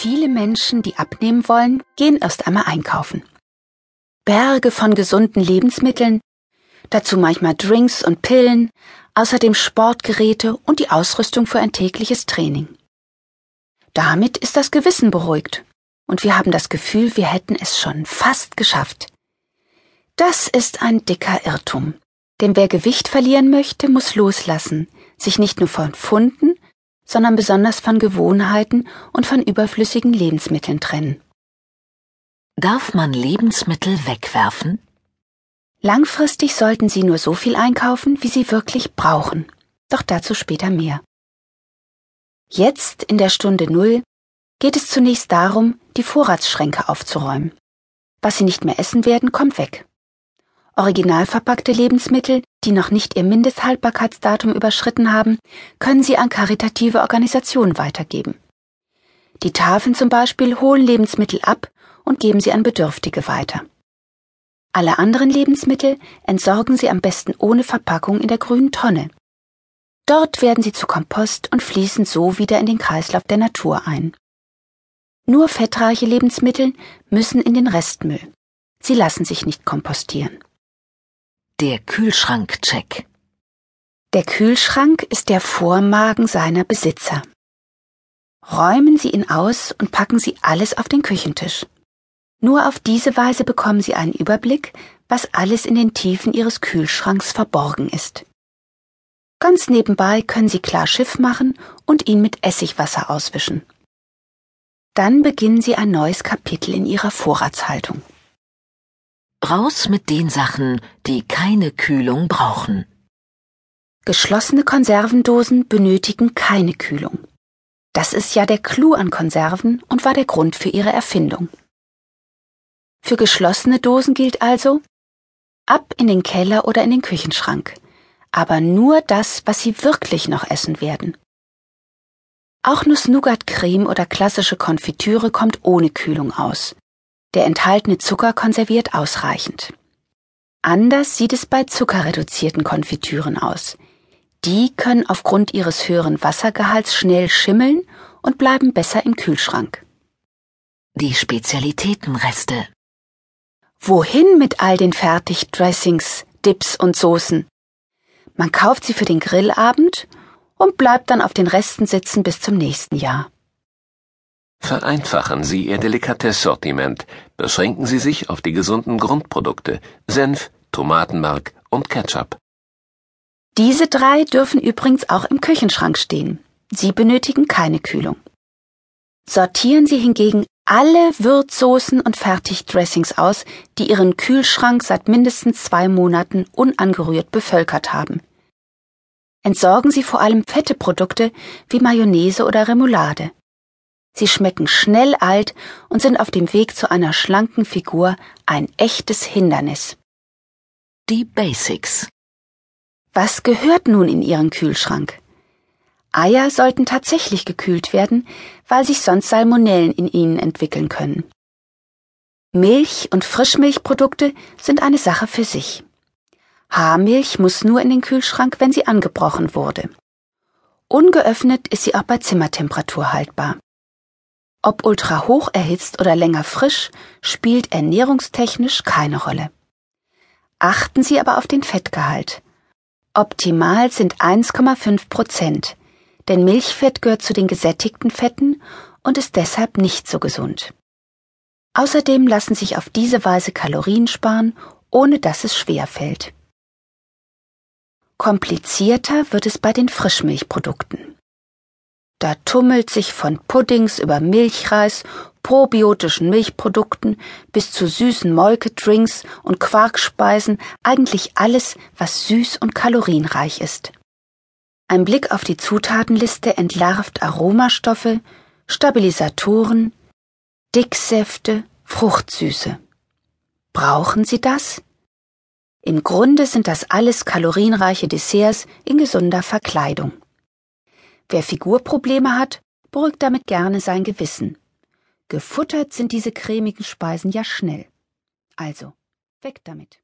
Viele Menschen, die abnehmen wollen, gehen erst einmal einkaufen. Berge von gesunden Lebensmitteln, dazu manchmal Drinks und Pillen, außerdem Sportgeräte und die Ausrüstung für ein tägliches Training. Damit ist das Gewissen beruhigt und wir haben das Gefühl, wir hätten es schon fast geschafft. Das ist ein dicker Irrtum. Denn wer Gewicht verlieren möchte, muss loslassen, sich nicht nur von Pfunden, sondern besonders von Gewohnheiten und von überflüssigen Lebensmitteln trennen. Darf man Lebensmittel wegwerfen? Langfristig sollten Sie nur so viel einkaufen, wie Sie wirklich brauchen. Doch dazu später mehr. Jetzt, in der Stunde Null, geht es zunächst darum, die Vorratsschränke aufzuräumen. Was Sie nicht mehr essen werden, kommt weg. Original verpackte Lebensmittel, die noch nicht ihr Mindesthaltbarkeitsdatum überschritten haben, können Sie an karitative Organisationen weitergeben. Die Tafeln zum Beispiel holen Lebensmittel ab und geben sie an Bedürftige weiter. Alle anderen Lebensmittel entsorgen Sie am besten ohne Verpackung in der grünen Tonne. Dort werden sie zu Kompost und fließen so wieder in den Kreislauf der Natur ein. Nur fettreiche Lebensmittel müssen in den Restmüll. Sie lassen sich nicht kompostieren. Der Kühlschrankcheck. Der Kühlschrank ist der Vormagen seiner Besitzer. Räumen Sie ihn aus und packen Sie alles auf den Küchentisch. Nur auf diese Weise bekommen Sie einen Überblick, was alles in den Tiefen Ihres Kühlschranks verborgen ist. Ganz nebenbei können Sie klar Schiff machen und ihn mit Essigwasser auswischen. Dann beginnen Sie ein neues Kapitel in Ihrer Vorratshaltung. Raus mit den Sachen, die keine Kühlung brauchen. Geschlossene Konservendosen benötigen keine Kühlung. Das ist ja der Clou an Konserven und war der Grund für ihre Erfindung. Für geschlossene Dosen gilt also, ab in den Keller oder in den Küchenschrank, aber nur das, was Sie wirklich noch essen werden. Auch Nuss-Nougat-Creme oder klassische Konfitüre kommt ohne Kühlung aus. Der enthaltene Zucker konserviert ausreichend. Anders sieht es bei zuckerreduzierten Konfitüren aus. Die können aufgrund ihres höheren Wassergehalts schnell schimmeln und bleiben besser im Kühlschrank. Die Spezialitätenreste. Wohin mit all den Fertigdressings, Dips und Soßen? Man kauft sie für den Grillabend und bleibt dann auf den Resten sitzen bis zum nächsten Jahr. Vereinfachen Sie Ihr Delikatesssortiment. Beschränken Sie sich auf die gesunden Grundprodukte Senf, Tomatenmark und Ketchup. Diese drei dürfen übrigens auch im Küchenschrank stehen. Sie benötigen keine Kühlung. Sortieren Sie hingegen alle Würzsoßen und Fertigdressings aus, die Ihren Kühlschrank seit mindestens zwei Monaten unangerührt bevölkert haben. Entsorgen Sie vor allem fette Produkte wie Mayonnaise oder Remoulade. Sie schmecken schnell alt und sind auf dem Weg zu einer schlanken Figur ein echtes Hindernis. Die Basics. Was gehört nun in Ihren Kühlschrank? Eier sollten tatsächlich gekühlt werden, weil sich sonst Salmonellen in ihnen entwickeln können. Milch und Frischmilchprodukte sind eine Sache für sich. Haarmilch muss nur in den Kühlschrank, wenn sie angebrochen wurde. Ungeöffnet ist sie auch bei Zimmertemperatur haltbar. Ob ultra hoch erhitzt oder länger frisch, spielt ernährungstechnisch keine Rolle. Achten Sie aber auf den Fettgehalt. Optimal sind 1,5 Prozent, denn Milchfett gehört zu den gesättigten Fetten und ist deshalb nicht so gesund. Außerdem lassen sich auf diese Weise Kalorien sparen, ohne dass es schwer fällt. Komplizierter wird es bei den Frischmilchprodukten. Da tummelt sich von Puddings über Milchreis, probiotischen Milchprodukten bis zu süßen Molkedrinks und Quarkspeisen eigentlich alles, was süß und kalorienreich ist. Ein Blick auf die Zutatenliste entlarvt Aromastoffe, Stabilisatoren, Dicksäfte, Fruchtsüße. Brauchen Sie das? Im Grunde sind das alles kalorienreiche Desserts in gesunder Verkleidung. Wer Figurprobleme hat, beruhigt damit gerne sein Gewissen. Gefuttert sind diese cremigen Speisen ja schnell. Also, weg damit.